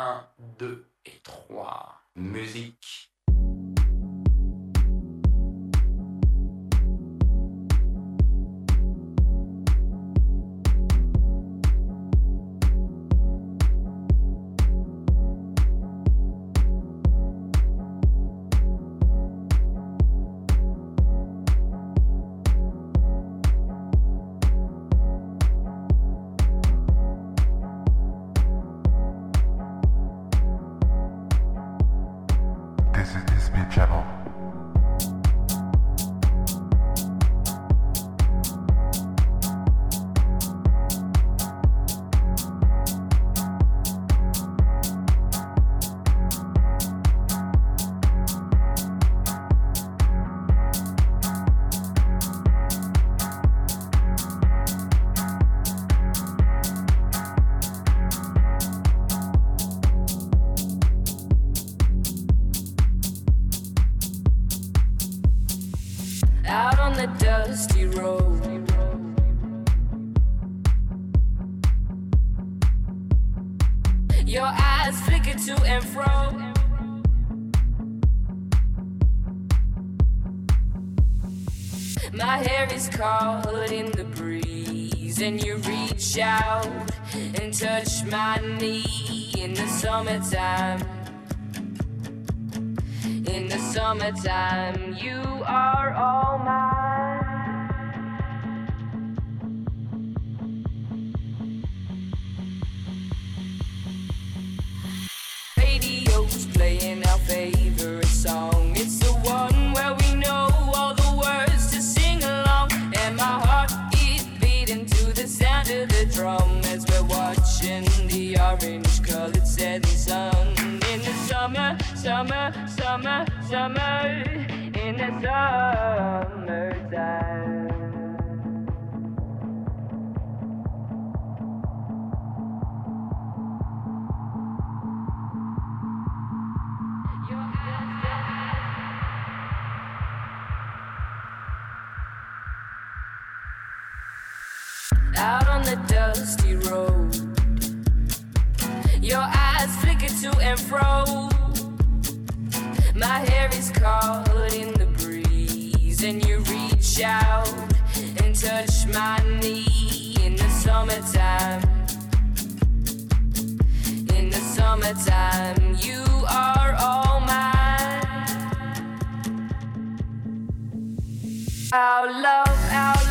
1, 2 et 3. Musique. summer, summer, summer, in the summertime. Out on the dusty road, your eyes flicker to and fro. My hair is caught in the breeze, and you reach out and touch my knee in the summertime. In the summertime, you are all mine. Our love, our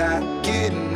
not getting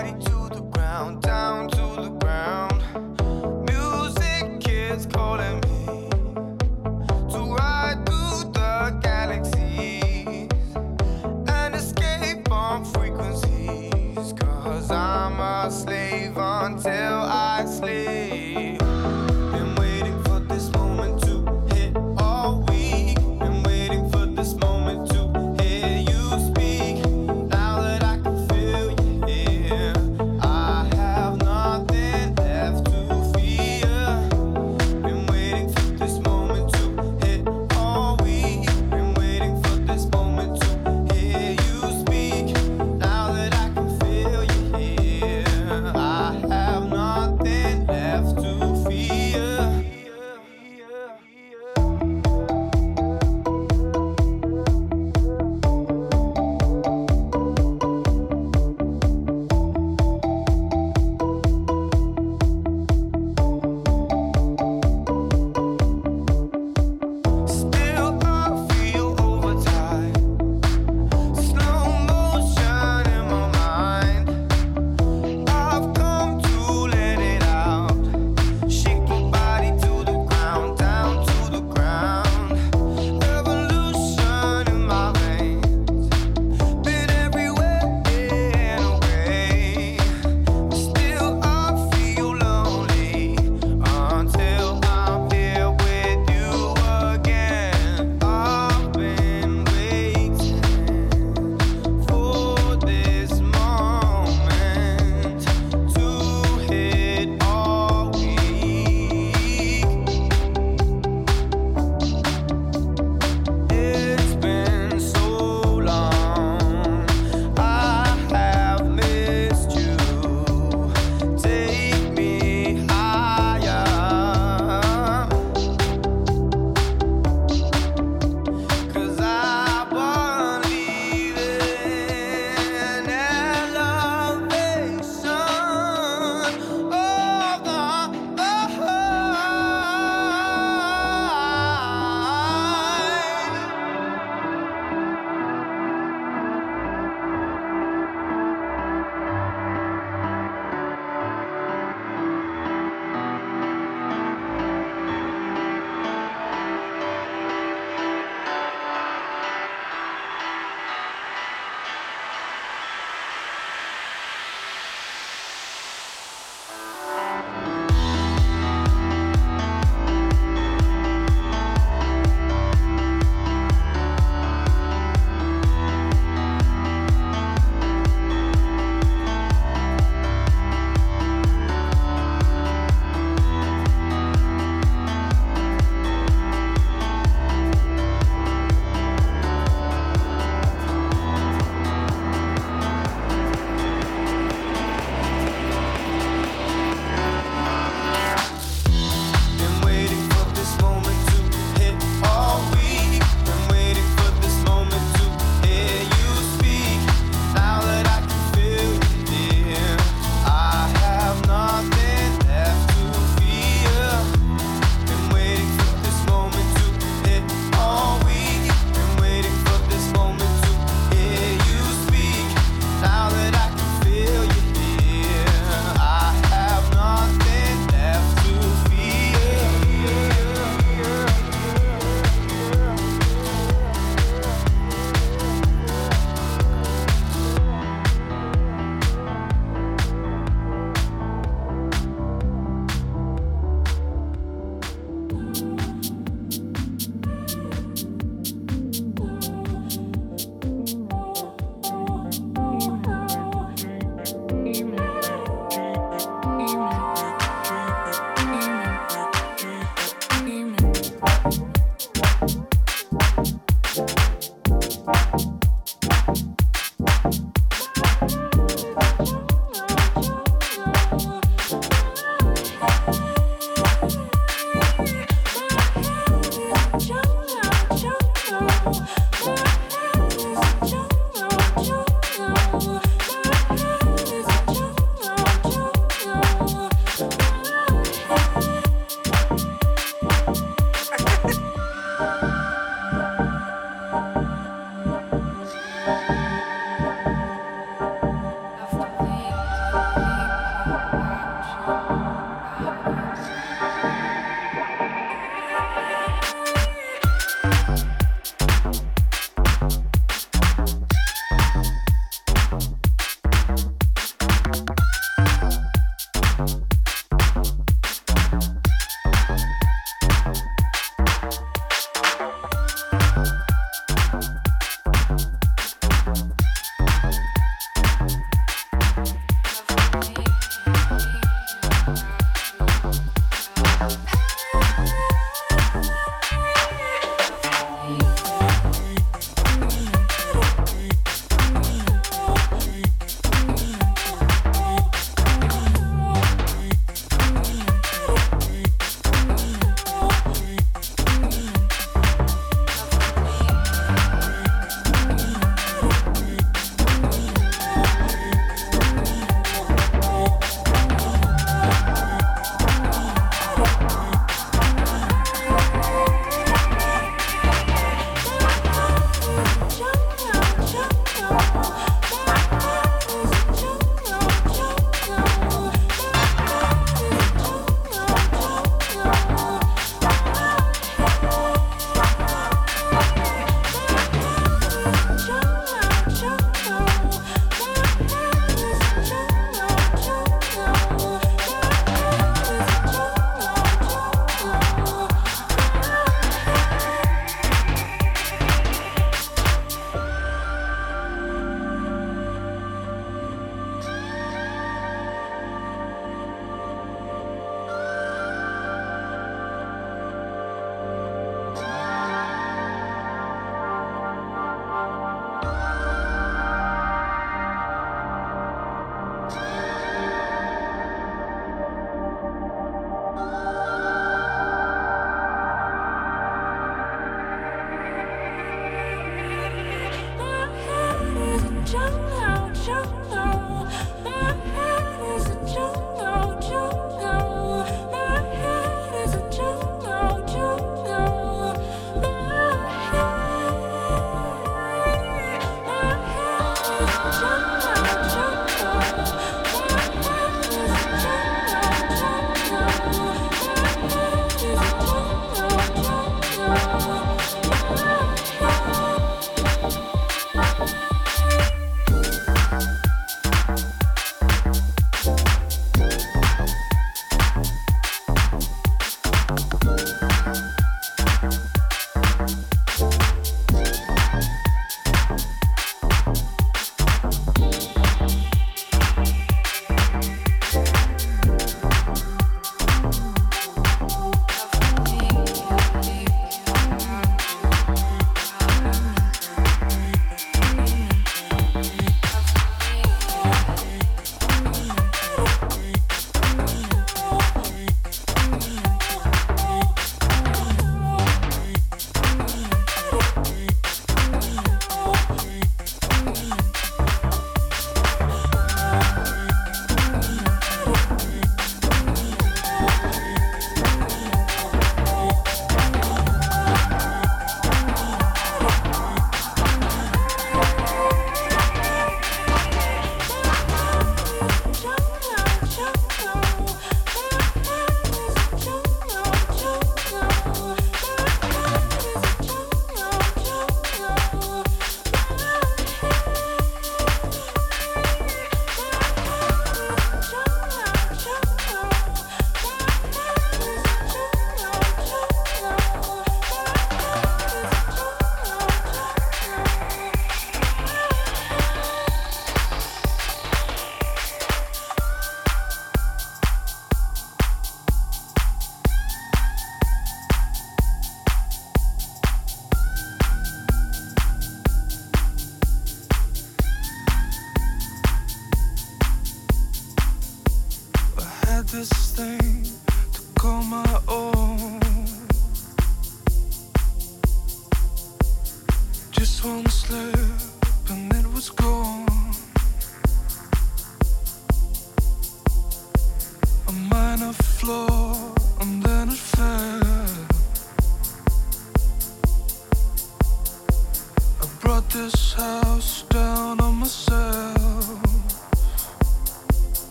body to the ground. Down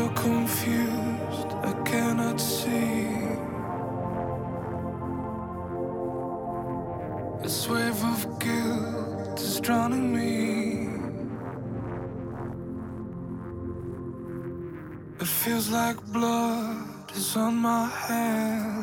so confused, I cannot see. This wave of guilt is drowning me. It feels like blood is on my hands.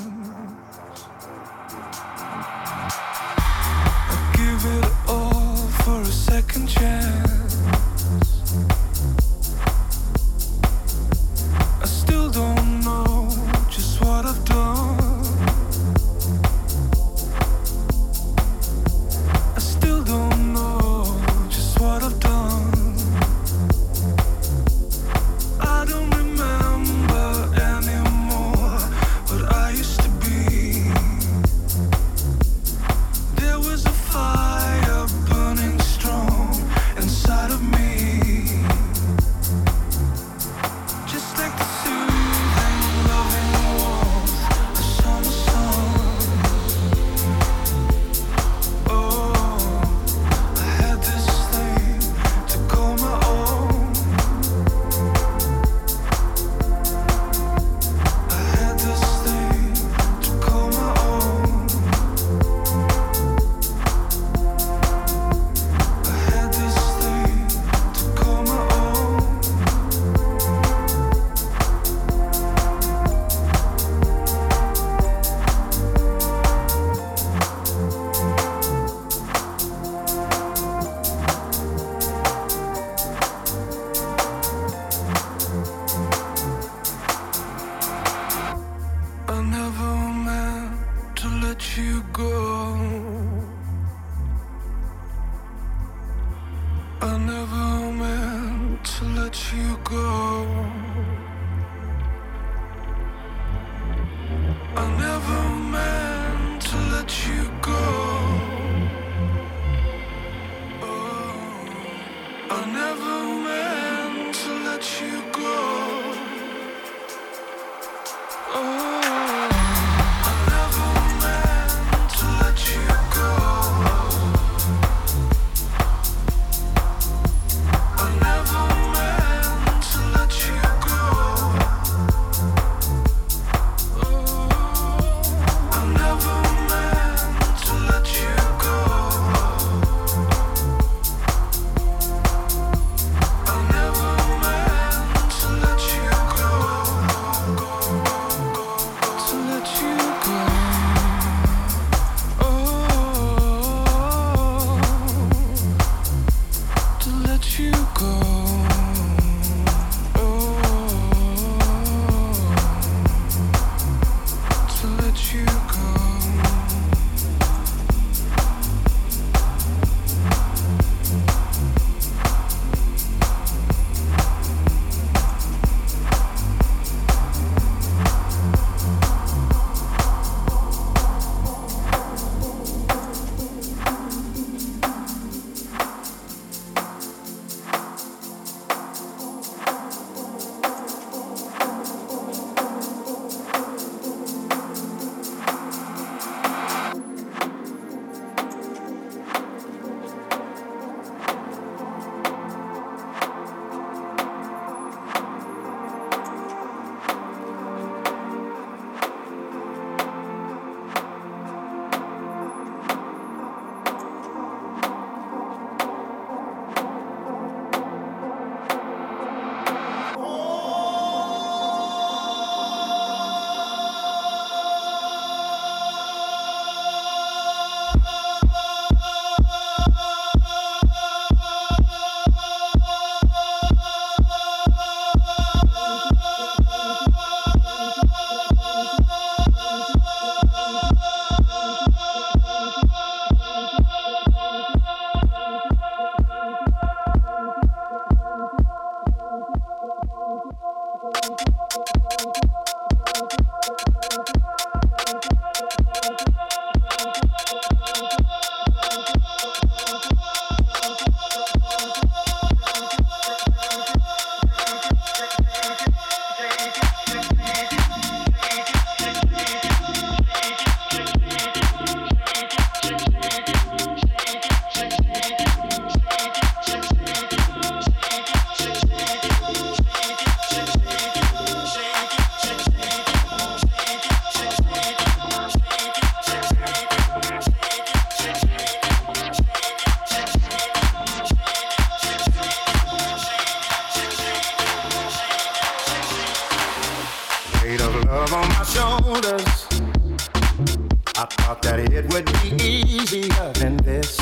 I thought that it would be easier than this.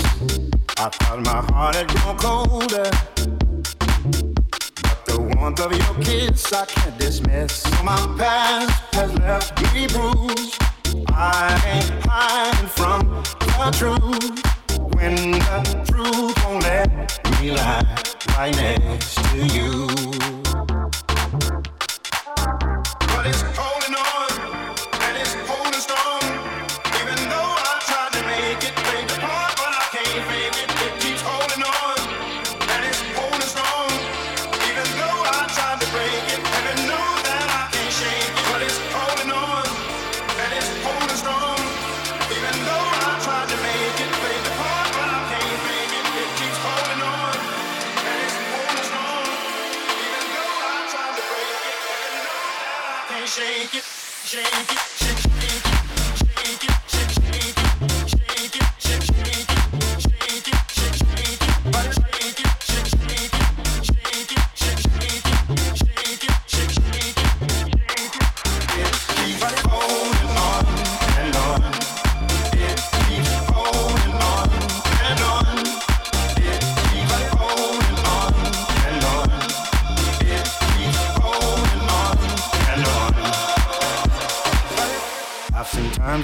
I thought my heart had grown colder. But the warmth of your kiss I can't dismiss. My past has left me bruised. I ain't hiding from the truth. When the truth won't let me lie right next to you.